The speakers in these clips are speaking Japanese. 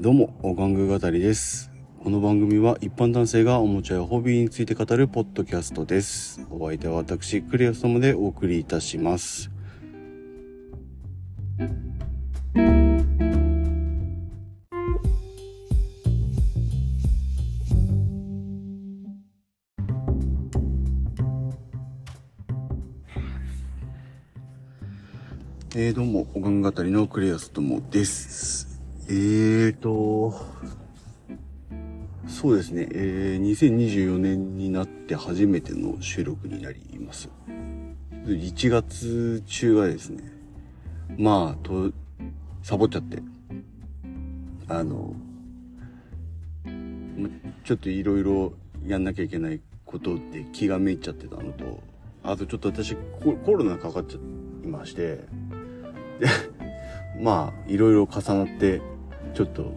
どうも、お玩具語りです。この番組は一般男性がおもちゃやホビーについて語るポッドキャストです。お相手は私、クリアストムでお送りいたします。えー、どうも、お玩具語りのクリアストムです。えーと、そうですね、えー、2024年になって初めての収録になります。1月中がですね、まあ、と、サボっちゃって、あの、ちょっといろいろやんなきゃいけないことで気がめいっちゃってたのと、あとちょっと私ココロナかかっちゃいまして、で、まあ、いろいろ重なって、ちょっと、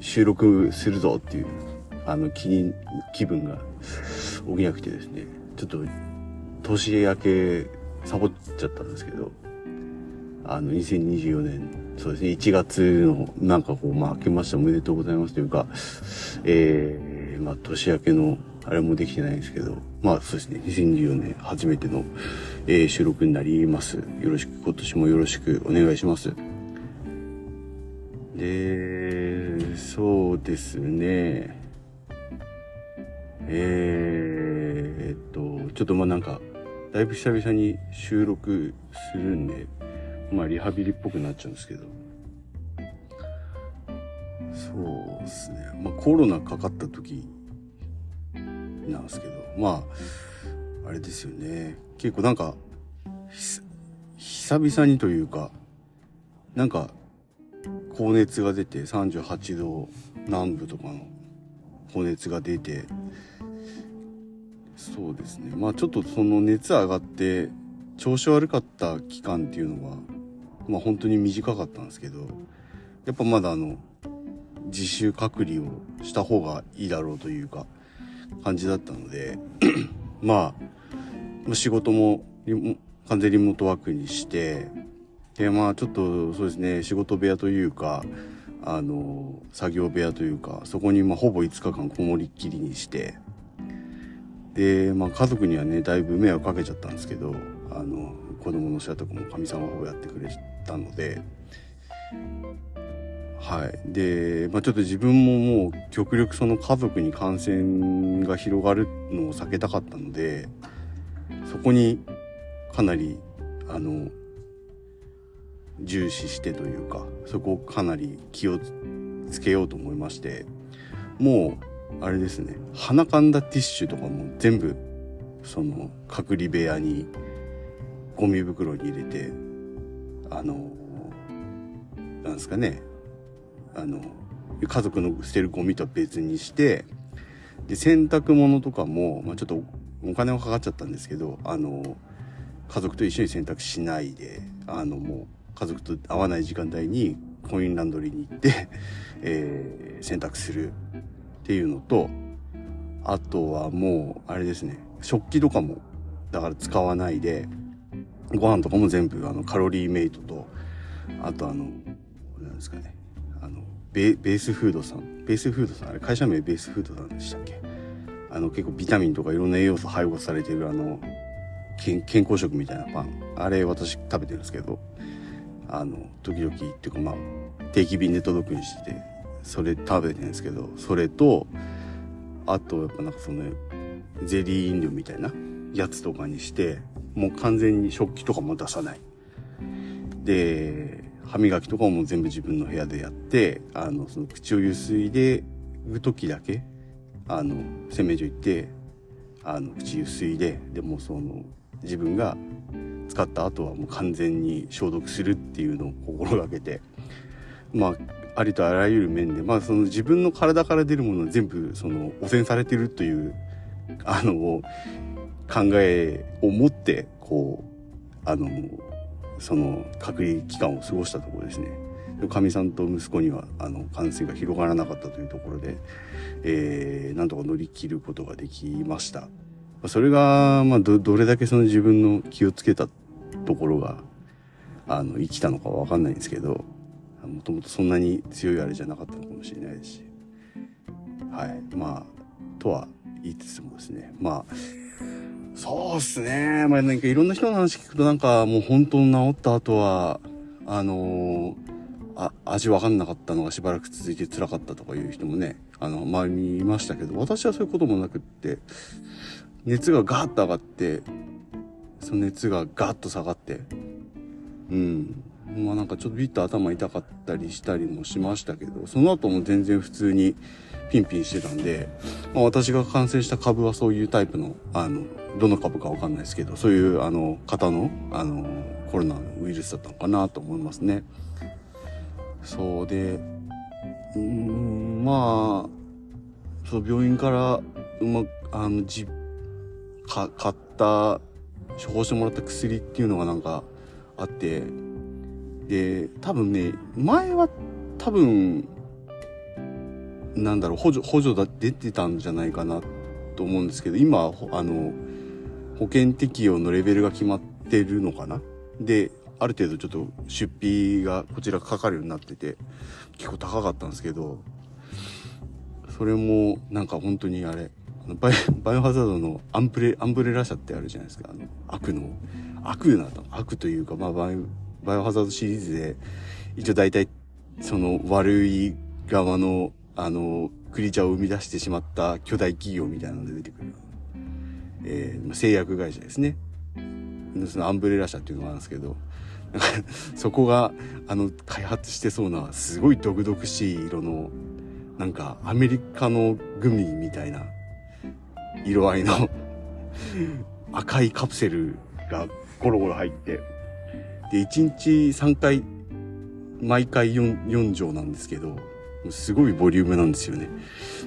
収録するぞっていう、あの、気に、気分が起きなくてですね、ちょっと、年明け、サボっちゃったんですけど、あの、2024年、そうですね、1月の、なんかこう、まあ、明けましておめでとうございますというか、えー、まあ、年明けの、あれもできてないんですけど、まあ、そうですね、2024年初めての、えー収録になります。よろしく、今年もよろしくお願いします。で、そうですね。えー、っと、ちょっとまあなんか、だいぶ久々に収録するんで、まあリハビリっぽくなっちゃうんですけど。そうですね。まあコロナかかった時なんですけど、まあ、あれですよね。結構なんか、久々にというか、なんか、高熱が出て38度南部とかの高熱が出て、そうですね。まあちょっとその熱上がって調子悪かった期間っていうのは、まあ本当に短かったんですけど、やっぱまだあの、自主隔離をした方がいいだろうというか、感じだったので、まあ、仕事も完全リモートワークにして、で、まあちょっとそうですね、仕事部屋というか、あの、作業部屋というか、そこにまあほぼ5日間こもりっきりにして、で、まあ家族にはね、だいぶ迷惑かけちゃったんですけど、あの、子供の世とかも神様がやってくれたので、はい。で、まあちょっと自分ももう極力その家族に感染が広がるのを避けたかったので、そこにかなり、あの、重視してというか、そこをかなり気をつけようと思いまして、もう、あれですね、鼻かんだティッシュとかも全部、その、隔離部屋に、ゴミ袋に入れて、あの、なんですかね、あの、家族の捨てるゴミとは別にして、で、洗濯物とかも、まあちょっとお金はかかっちゃったんですけど、あの、家族と一緒に洗濯しないで、あの、もう家族と会わない時間帯にコインランドリーに行って、えー洗濯するっていうのと、あとはもう、あれですね、食器とかも、だから使わないで、ご飯とかも全部あのカロリーメイトと、あとあの、なんですかね、あの、ベベースフードさん、ベースフードさん、あれ会社名ベースフードさんでしたっけ？あの結構ビタミンとかいろんな栄養素配合されてるあの、健康食みたいなパン。あれ私食べてるんですけど、あの、時々っていうかまあ、定期便で届くようにしてて、それ食べてるんですけど、それと、あとやっぱなんかその、ゼリー飲料みたいなやつとかにして、もう完全に食器とかも出さない。で、歯磨きとかも全部自分の部屋でやって、あの、その口をゆすいでる時だけ、あの、洗面所行って、あの、口ゆすいで、でもその、自分が使った後はもう完全に消毒するっていうのを心がけて、まあ、ありとあらゆる面で、まあ、その自分の体から出るものは全部、その、汚染されてるという、あの、考えを持って、こう、あの、その、隔離期間を過ごしたところですね。かみさんと息子には、あの、感染が広がらなかったというところで、えー、なんとか乗り切ることができました。それが、まあ、ど、どれだけその自分の気をつけたところが、あの、生きたのかわかんないんですけど、もともとそんなに強いあれじゃなかったのかもしれないですし。はい。まあとは言いつつもですね。まあそうっすね。まあなんかいろんな人の話聞くとなんかもう本当に治った後はあのー、あ味わかんなかったのがしばらく続いて辛かったとかいう人もねあの周りにいましたけど私はそういうこともなくって熱がガーッと上がってその熱がガーッと下がってうんまあなんかちょっとビッと頭痛かったりしたりもしましたけど、その後も全然普通にピンピンしてたんで、まあ私が感染した株はそういうタイプの、あの、どの株かわかんないですけど、そういうあの方の、あの、コロナのウイルスだったのかなと思いますね。そうで、うん、まあ、そう、病院から、うま、あの、か買った、処方してもらった薬っていうのがなんかあって、で、多分ね、前は多分、なんだろう、補助、補助だ、出てたんじゃないかなと思うんですけど、今、あの、保険適用のレベルが決まってるのかな？で、ある程度ちょっと出費がこちらかかるようになってて、結構高かったんですけど、それもなんか本当にあれ、バイバイオハザードのアンブレ、アンブレラ社ってあるじゃないですか。あの、悪の、悪な、悪というか、まあ、バイバイオハザードシリーズで、一応大体、その悪い側の、あの、クリーチャーを生み出してしまった巨大企業みたいなので出てくる。えー、製薬会社ですね。そのアンブレラ社っていうのがあるんですけど、なんか そこが、あの、開発してそうな、すごい毒々しい色の、なんか、アメリカのグミみたいな、色合いの赤いカプセルがゴロゴロ入って、で、1日3回、毎回 4, 4錠なんですけど、すごいボリュームなんですよね。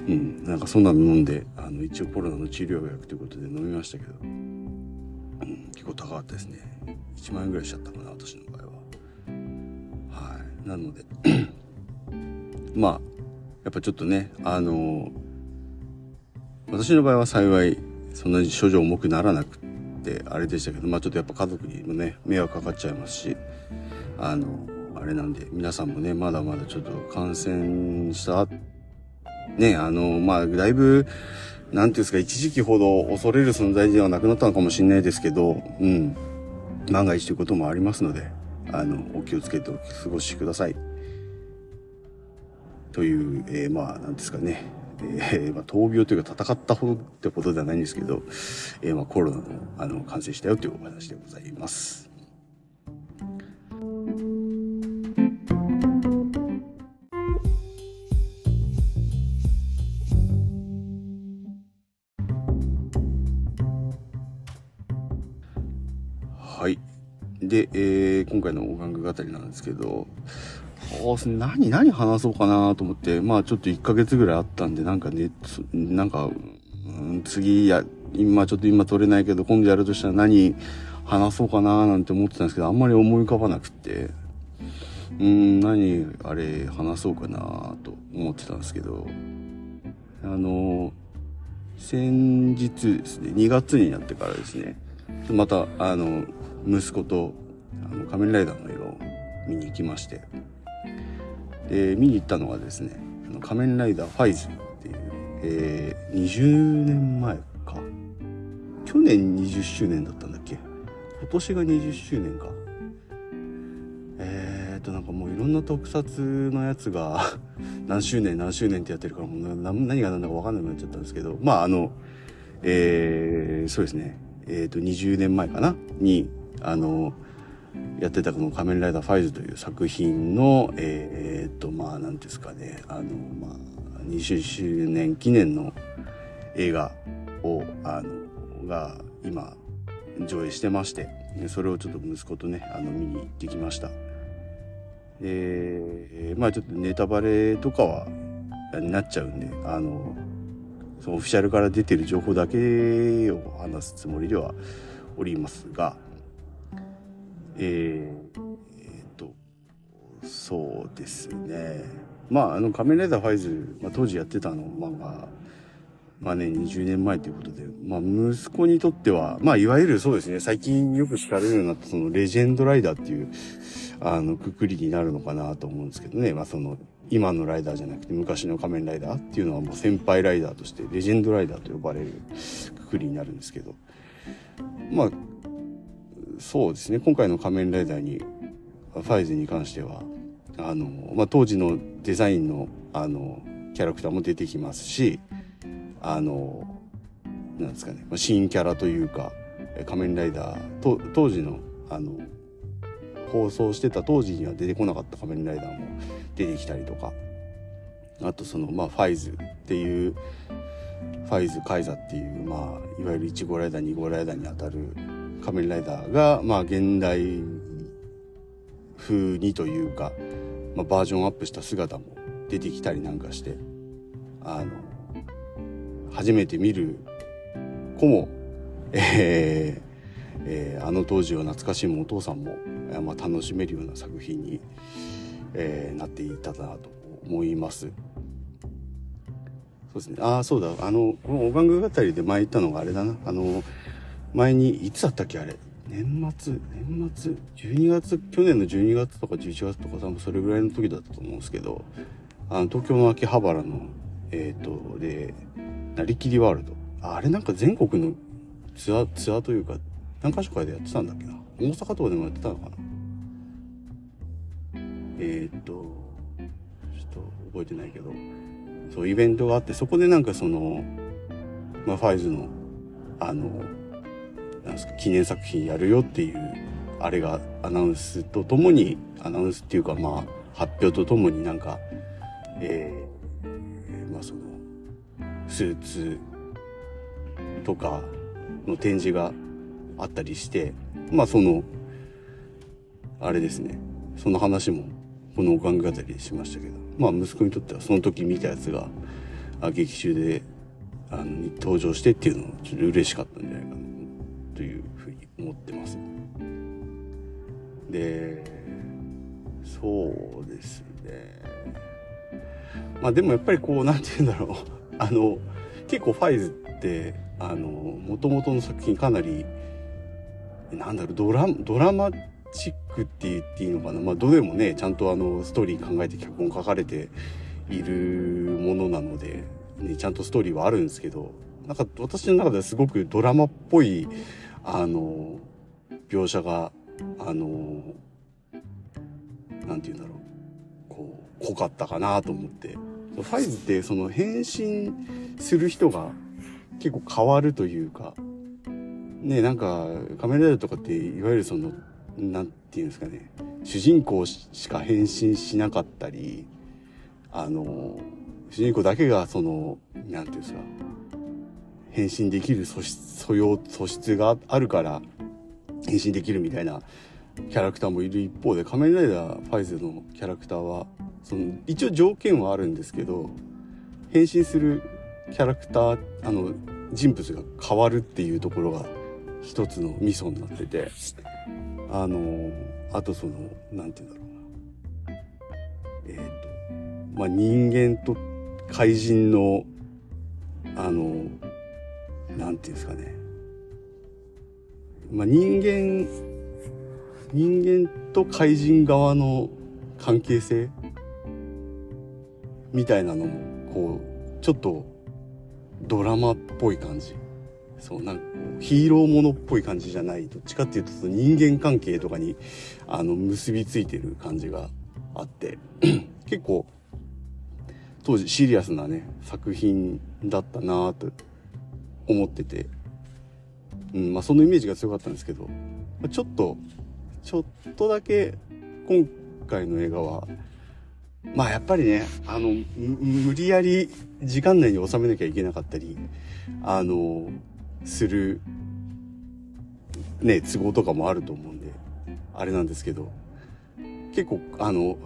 うん。なんかそんなの飲んで、あの、一応コロナの治療薬ということで飲みましたけど、うん、結構高かったですね。1万円ぐらいしちゃったかな、私の場合は。はい。なので まあ、やっぱちょっとね、あの私の場合は幸い、そんなに症状重くならなくってあれでしたけど、まあちょっとやっぱ家族にもね、迷惑かかっちゃいますし、あの、あれなんで、皆さんもね、まだまだちょっと感染した、ね、あの、まあだいぶ、なんていうんですか、一時期ほど恐れる存在ではなくなったのかもしれないですけど、うん、万が一ということもありますので、あの、お気をつけてお過ごしください。という、えー、まあ、なんですかね、えー、まあ、闘病というか戦ったほどってことではないんですけど、えー、まあ、コロナの、あの、感染したよというお話でございます。はい。で、えー、今回のお玩具語りなんですけど、何、何話そうかなと思って、まあちょっと1ヶ月ぐらいあったんで、なんかね、なんか、うん、次や、今ちょっと今撮れないけど、今度やるとしたら何話そうかななんて思ってたんですけど、あんまり思い浮かばなくて、うん、何、あれ、話そうかなと思ってたんですけど、あの、先日ですね、2月になってからですね、また、あの、息子と、あの、仮面ライダーの映画を見に行きまして、で見に行ったのがですね「あの仮面ライダーファイズ」っていう、えー、20年前か。去年20周年だったんだっけ？今年が20周年か。えー、っとなんかもういろんな特撮のやつが 何周年何周年ってやってるからもう何が何だか分かんなくなっちゃったんですけどまああのえー、そうですね。えー、っと20年前かな？にあのやってたこの「仮面ライダーファイズ」という作品のえー、っとまあ何ですかね。あのまあ20周年記念の映画をあのが今上映してましてそれをちょっと息子とねあの見に行ってきました。でまあちょっとネタバレとかはになっちゃうんであのそのオフィシャルから出てる情報だけを話すつもりではおりますがえー、えー、と、そうですね。まあ、あの、仮面ライダーファイズ、まあ、当時やってたの、まあまあ、まあね、20年前ということで、まあ息子にとっては、まあいわゆるそうですね、最近よく聞かれるようになったそのレジェンドライダーっていう、あの、くくりになるのかなと思うんですけどね、まあその、今のライダーじゃなくて昔の仮面ライダーっていうのはもう先輩ライダーとしてレジェンドライダーと呼ばれるくくりになるんですけど、まあ、そうですね、今回の仮面ライダーに、ファイズに関しては、あの、まあ当時のデザインの、あの、キャラクターも出てきますし、あの、なんですかね、新キャラというか、仮面ライダー、と当時の、あの、放送してた当時には出てこなかった仮面ライダーも出てきたりとか、あとその、まあ、ファイズっていう、ファイズ・カイザっていう、まあ、いわゆる1号ライダー、2号ライダーにあたる仮面ライダーが、まあ、現代風にというか、まあ、バージョンアップした姿も出てきたりなんかして、あの、初めて見る子も、えーえー、あの当時を懐かしむお父さんも、えーまあ、楽しめるような作品に、えー、なっていたなと思います。そうですね。ああ、そうだ。あの、このおがんぐ語りで前言ったのがあれだな。あの、前に、いつだったっけあれ？年末、年末、12月、去年の12月とか11月とか多分それぐらいの時だったと思うんですけど、あの、東京の秋葉原の、えっ、ー、と、で、なりきりワールド。あれなんか全国のツアー、ツアーというか、何か所かでやってたんだっけな？大阪とかでもやってたのかな？えー、っと、ちょっと覚えてないけど、そう、イベントがあって、そこでなんかその、まあ、ファイズの、あの、なんですか、記念作品やるよっていう、あれがアナウンスとともに、アナウンスっていうかまあ、発表とともになんか、えー、まあその、スーツとかの展示があったりして、まあその、あれですね、その話もこのお考え語りしましたけど、まあ息子にとってはその時見たやつが、劇中で、あの、登場してっていうのはちょっと嬉しかったんじゃないかな、というふうに思ってます。で、そうですね。まあでもやっぱりこう、なんて言うんだろう。あの、結構ファイズって、あの、元々の作品かなり、なんだろう、ドラ、ドラマチックって言っていいのかな。まあ、どれもね、ちゃんとあの、ストーリー考えて脚本書かれているものなので、ね、ちゃんとストーリーはあるんですけど、なんか私の中ではすごくドラマっぽい、あの、描写が、あの、なんて言うんだろう、こう、濃かったかなと思って。ファイズってその変身する人が結構変わるというか、ね、なんか、仮面ライダーとかって、いわゆるその、なんていうんですかね、主人公しか変身しなかったり、あの、主人公だけがその、なんていうんですか、変身できる素質、素養、素質があるから、変身できるみたいなキャラクターもいる一方で、仮面ライダーファイズのキャラクターは、その、一応条件はあるんですけど、変身するキャラクター、あの、人物が変わるっていうところが一つのミソになってて、あの、あとその、なんて言うんだろうな。えっ、ー、と、まあ、人間と怪人の、あの、なんていうんですかね。まあ、人間、人間と怪人側の関係性みたいなのも、こう、ちょっとドラマっぽい感じ。そうなんかヒーローものっぽい感じじゃないどっちかっていうと人間関係とかにあの結びついてる感じがあって 結構当時シリアスなね作品だったなと思ってて、うんまあ、そのイメージが強かったんですけど。ちょっとちょっとだけ今回の映画はまあやっぱりねあの無理やり時間内に収めなきゃいけなかったりあのする、ね、都合とかもあると思うんで、あれなんですけど、結構、あの、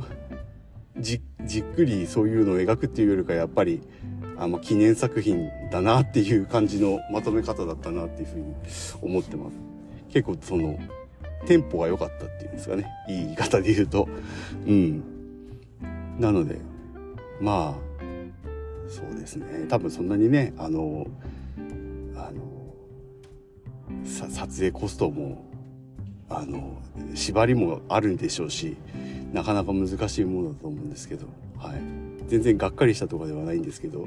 じ、じっくりそういうのを描くっていうよりか、やっぱり、あまあ、記念作品だなっていう感じのまとめ方だったなっていうふうに思ってます。結構その、テンポが良かったっていうんですかね。いい言い方で言うと。うん。なので、まあ、そうですね多分そんなにねあのあのさ撮影コストもあの縛りもあるんでしょうしなかなか難しいものだと思うんですけど、はい、全然がっかりしたとかではないんですけど、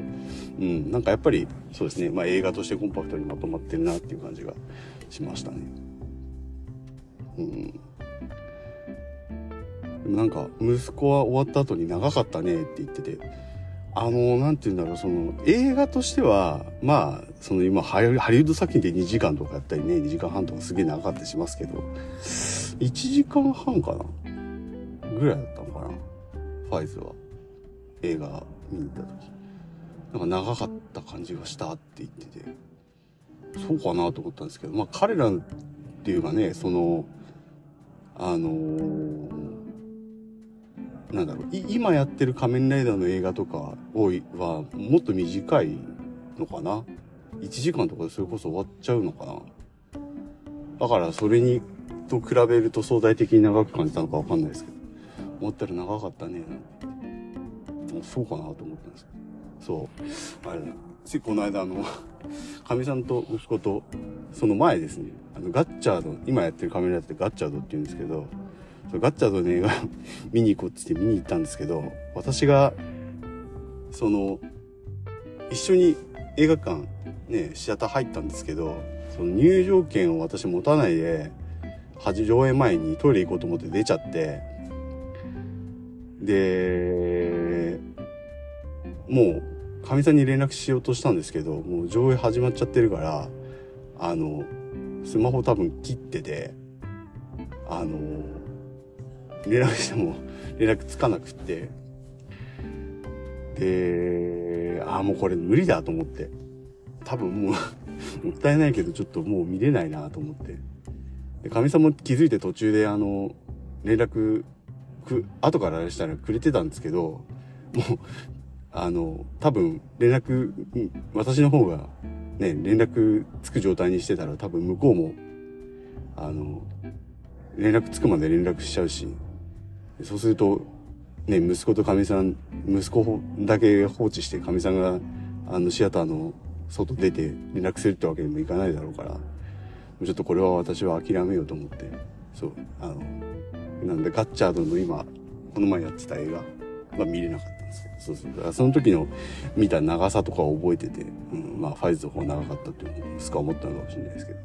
うん、なんかやっぱりそうですね、まあ、映画としてコンパクトにまとまってるなっていう感じがしましたね。うん、でもなんか息子は終わった後に長かったねって言っててあのなんて言うんだろうその映画としてはまあその今ハリウッド作品で2時間とかやったりね2時間半とかすげえ長かったりしますけど1時間半かなぐらいだったのかなファイズは。映画見に行った時。なんか長かった感じがしたって言ってて。そうかなと思ったんですけどまあ彼らっていうかねそのあのー、なんだろう今やってる仮面ライダーの映画とか多いはもっと短いのかな？1時間とかでそれこそ終わっちゃうのかな？だからそれにと比べると相対的に長く感じたのかわかんないですけど。思ったら長かったねなんて。そうかなと思ったんです。そう。あれついこの間あのかみさんと息子とその前ですね。あのガッチャード今やってるカメラってガッチャードって言うんですけどそガッチャードの映画 見に行こうって言って見に行ったんですけど私がその一緒に映画館ねシアター入ったんですけどその入場券を私持たないで上映前にトイレ行こうと思って出ちゃってでもうかみさんに連絡しようとしたんですけどもう上映始まっちゃってるからあのスマホ多分切っててあの連絡しても連絡つかなくって。でああもうこれ無理だと思って。多分もう もったいないけどちょっともう見れないなと思って。でかみさんも気づいて途中であの連絡く後からしたらくれてたんですけどもうあの多分連絡私の方がね連絡つく状態にしてたら多分向こうもあの連絡つくまで連絡しちゃうしそうするとね息子とかみさん息子だけ放置してかみさんがあのシアターの外出て連絡するってわけにもいかないだろうからちょっとこれは私は諦めようと思ってそうあのなんでガッチャードの今この前やってた映画。は見れなかったんですけどそうそう。その時の見た長さとかを覚えてて、うん、まあファイズの方が長かったっていうのをすか思ったのかもしれないですけど。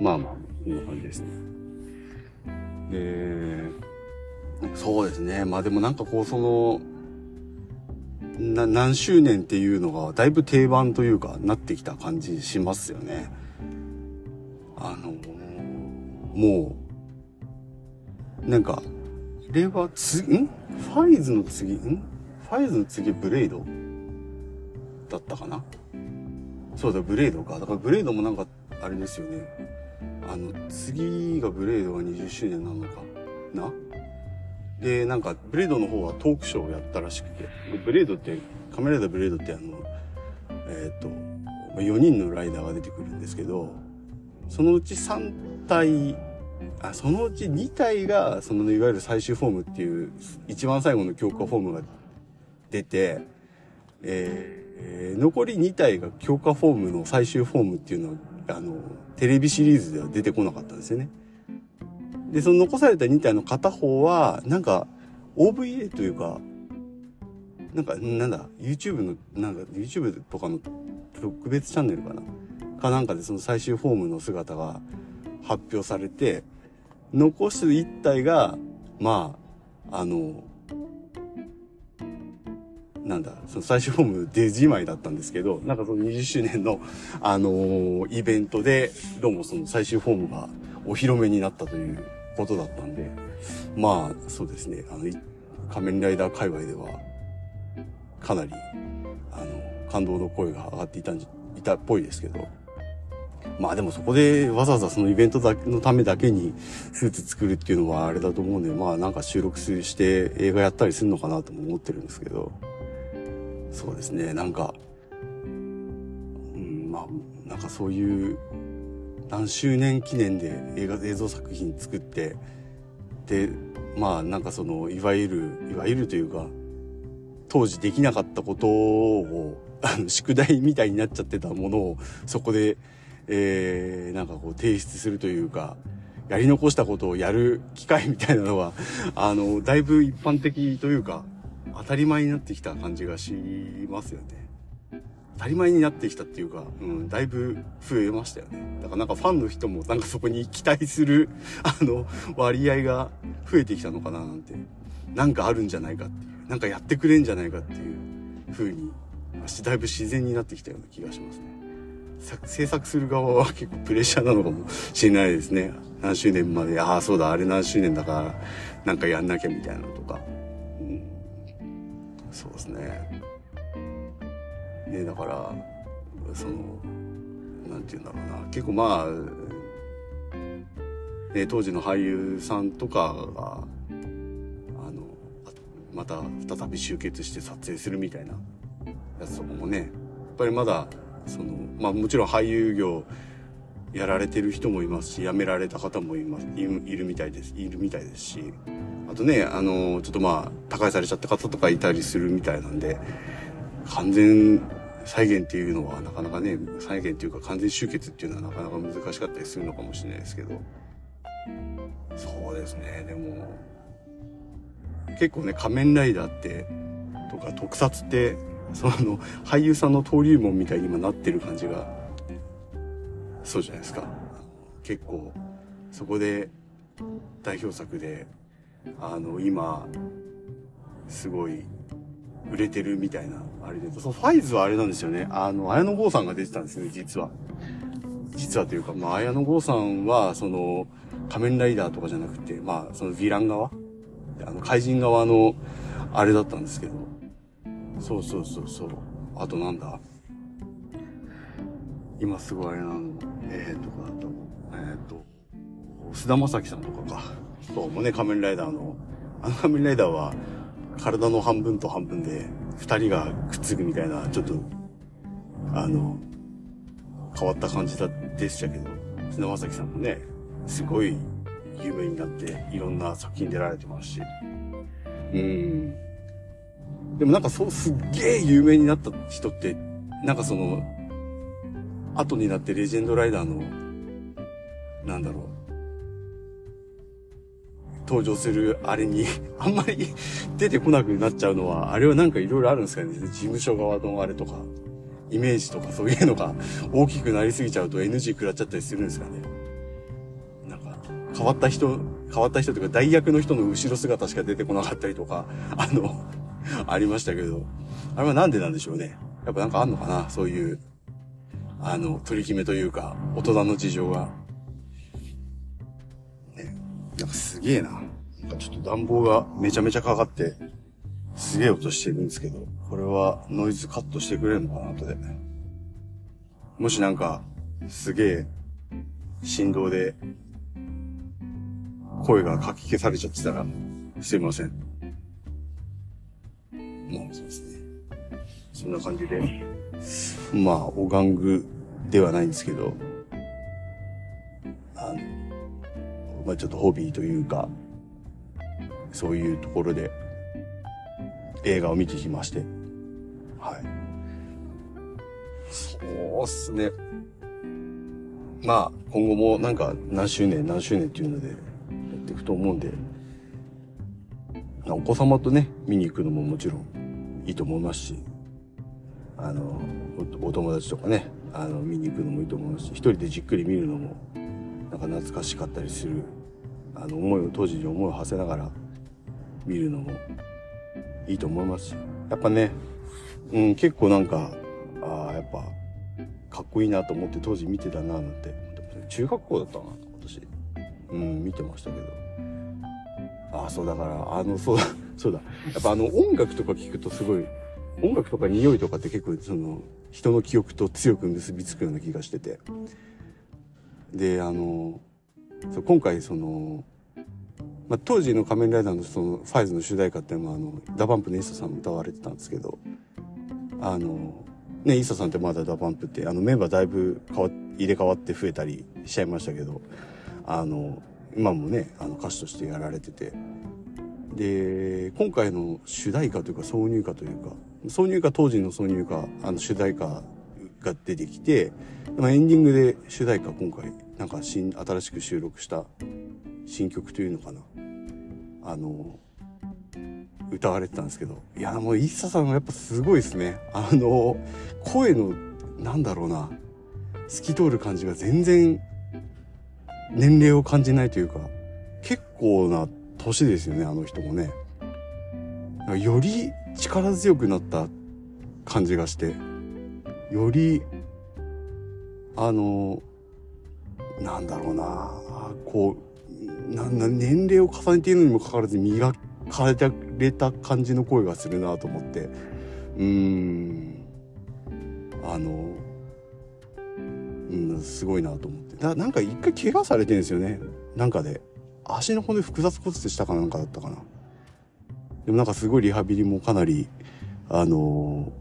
まあまあこんな感じですね。でそうですね。まあでもなんかこうそのな何周年っていうのがだいぶ定番というかなってきた感じしますよね。あのもうなんかれはつん？ファイズの次？ん？ファイズの次ブレイド？だったかな？そうだブレイドか。だからブレイドもなんかあれですよね。あの次がブレイドが20周年なのか？な？でなんかブレイドの方はトークショーをやったらしくて。ブレイドって仮面ライダーブレイドってあのえっ、ー、と4人のライダーが出てくるんですけどそのうち3体あそのうち2体がそのいわゆる最終フォームっていう一番最後の強化フォームが出て、えー、残り2体が強化フォームの最終フォームっていうのはあのテレビシリーズでは出てこなかったんですよね。でその残された2体の片方はなんか OVA というかなんかなんだ YouTube のなんか YouTube とかの特別チャンネルかな？かなんかでその最終フォームの姿が発表されて、残す一体が、まあ、あの、なんだ、その最終フォームデジ枚だったんですけど、なんかその20周年の、あのー、イベントで、どうもその最終フォームがお披露目になったということだったんで、まあ、そうですね、あの、仮面ライダー界隈では、かなり、あの、感動の声が上がっていたんじ、いたっぽいですけど、まあでもそこでわざわざそのイベントだのためだけにスーツ作るっていうのはあれだと思うんで、まあなんか収録して映画やったりするのかなとも思ってるんですけど、そうですね、なんか、うん、まあなんかそういう何周年記念で映画映像作品作って、で、まあなんかその、いわゆる、いわゆるというか、当時できなかったことを、宿題みたいになっちゃってたものを、そこで、えー、なんかこう提出するというか、やり残したことをやる機会みたいなのは、あの、だいぶ一般的というか、当たり前になってきた感じがしますよね。当たり前になってきたっていうか、うん、だいぶ増えましたよね。だからなんかファンの人もなんかそこに期待する、あの、割合が増えてきたのかななんて、なんかあるんじゃないかっていう、なんかやってくれんじゃないかっていう風に、だいぶ自然になってきたような気がしますね。制作する側は結構プレッシャーなのかもしれないですね。何周年まで、ああ、そうだ、あれ何周年だから、なんかやんなきゃみたいなのとか。うん、そうですね。ね、だから、その、なんて言うんだろうな。結構まあ、ね、当時の俳優さんとかが、あの、また再び集結して撮影するみたいなやつとかもね、やっぱりまだ、その、まあもちろん俳優業やられてる人もいますし、辞められた方もいます、いるみたいです、いるみたいですし、あとね、あの、ちょっとまあ、他界されちゃった方とかいたりするみたいなんで、完全再現っていうのはなかなかね、再現っていうか完全集結っていうのはなかなか難しかったりするのかもしれないですけど。そうですね、でも、結構ね、仮面ライダーって、とか特撮って、その、俳優さんの登竜門みたいに今なってる感じが、そうじゃないですか。結構、そこで、代表作で、あの、今、すごい、売れてるみたいな、あれで、そのファイズはあれなんですよね。あの、綾野剛さんが出てたんですよね、実は。実はというか、まあ、綾野剛さんは、その、仮面ライダーとかじゃなくて、まあ、そのヴィラン側？あの、怪人側の、あれだったんですけど。そうそうそうそう。あとなんだ？今すごいあれなの。えー、とかだと、えっ、ー、と、菅田将暉さんとかか。そうもね、仮面ライダーの。あの仮面ライダーは、体の半分と半分で二人がくっつくみたいな、ちょっと、あの、変わった感じでしたけど、菅田将暉さんもね、すごい有名になって、いろんな作品出られてますし。うん。でもなんかそう、すっげえ有名になった人って、なんかその、後になってレジェンドライダーの、なんだろう、登場するあれに あんまり 出てこなくなっちゃうのは、あれはなんかいろいろあるんですかね。事務所側のあれとか、イメージとかそういうのが 大きくなりすぎちゃうと NG 食らっちゃったりするんですかね。なんか、変わった人、変わった人というか代役の人の後ろ姿しか出てこなかったりとか、あの ありましたけど、あれはなんでなんでしょうね。やっぱなんかあんのかなそういう、あの、取り決めというか、大人の事情が。ねなんかすげえな。なんかちょっと暖房がめちゃめちゃかかって、すげえ音してるんですけど、これはノイズカットしてくれるのかな、後で。もしなんか、すげえ、振動で、声がかき消されちゃってたら、すいません。まあ、そうですね。そんな感じで、まあ、お玩具ではないんですけど、あの、まあ、ちょっとホビーというか、そういうところで映画を見てきまして。はい。そうっすね。まあ、今後もなんか何周年何周年っていうのでやっていくと思うんで、お子様とね、見に行くのももちろんいいと思いますし、あの、お友達とかね、あの、見に行くのもいいと思いますし、一人でじっくり見るのもなんか懐かしかったりするあの思いを当時に思いを馳せながら見るのもいいと思いますしやっぱね、うん、結構なんかああやっぱかっこいいなと思って当時見てたななんて。中学校だったな今年。うん見てましたけどああそうだからあのそうだそうだ。やっぱあの音楽とか聞くとすごい音楽とか匂いとかって結構その人の記憶と強く結びつくような気がしてて。であのそう今回その、まあ、当時の仮面ライダーのそのファイズの主題歌っていうのはあのダバンプのイッサさんも歌われてたんですけどあのねイサさんってまだダバンプってあのメンバーだいぶ変わ入れ替わって増えたりしちゃいましたけどあの今もねあの歌手としてやられてて。で今回の主題歌というか挿入歌というか挿入歌当時の挿入歌あの主題歌が出てきて、まあ、エンディングで主題歌今回なんか新新しく収録した新曲というのかな。あの歌われてたんですけど。いやもう ＩＳＳA さんはやっぱすごいですね。あの声のなんだろうな。透き通る感じが全然年齢を感じないというか結構な年ですよねあの人もね。より力強くなった感じがしてよりあのなんだろうなこうなな年齢を重ねているにもかかわらず磨かれた感じの声がするなと思って。うーん。あのうんすごいなと思って。だなんか一回怪我されてるんですよね。なんかで。足の骨複雑骨折したかなんかだったかな。でもなんかすごいリハビリもかなりあの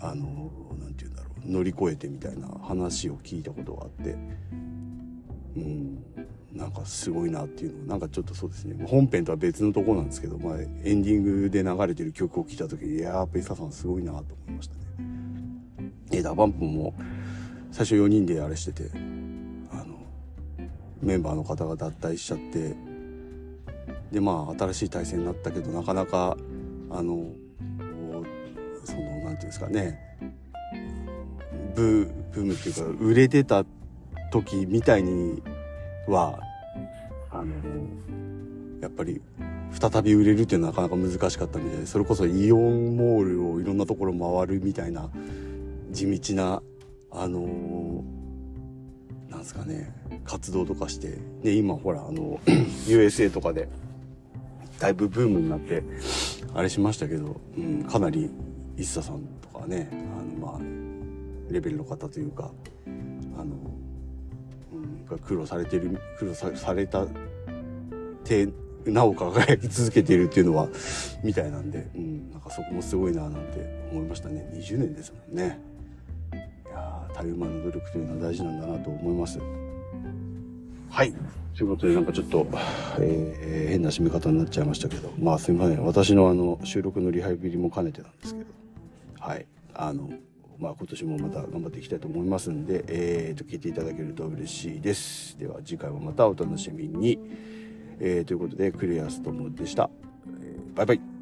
あのなんて言うんだろう。乗り越えてみたいな話を聞いたことがあって。うん。なんかすごいなっていうの。なんかちょっとそうですね。本編とは別のとこなんですけど、まあ、エンディングで流れてる曲を聴いた時いやーペイサさんすごいなと思いましたね。えダバンプも最初4人であれしててあのメンバーの方が脱退しちゃってでまあ新しい体制になったけどなかなかあのそのなんていうんですかねブブームっていうか売れてた時みたいにはあのやっぱり再び売れるっていうのはなかなか難しかったみたいでそれこそイオンモールをいろんなところ回るみたいな地道なあのなんすかね活動とかしてで今ほらあの USA とかでだいぶブームになってあれしましたけど、うん、かなり ISSA さんとかねあのまあレベルの方というかあの、うん、苦労されてる苦労さされたてなお輝き続けているっていうのはみたいなんで、うん、なんかそこもすごいななんて思いましたね。20年ですもんね。たゆまの努力というのは大事なんだなと思いますはいということでなんかちょっと、えー、変な締め方になっちゃいましたけどまあすみません私のあの収録のリハビリも兼ねてなんですけどはいあのまあ今年もまた頑張っていきたいと思いますんで、えーと、聞いていただけると嬉しいです。では次回もまたお楽しみに。えー、ということで、クリアストモでした。えー、バイバイ。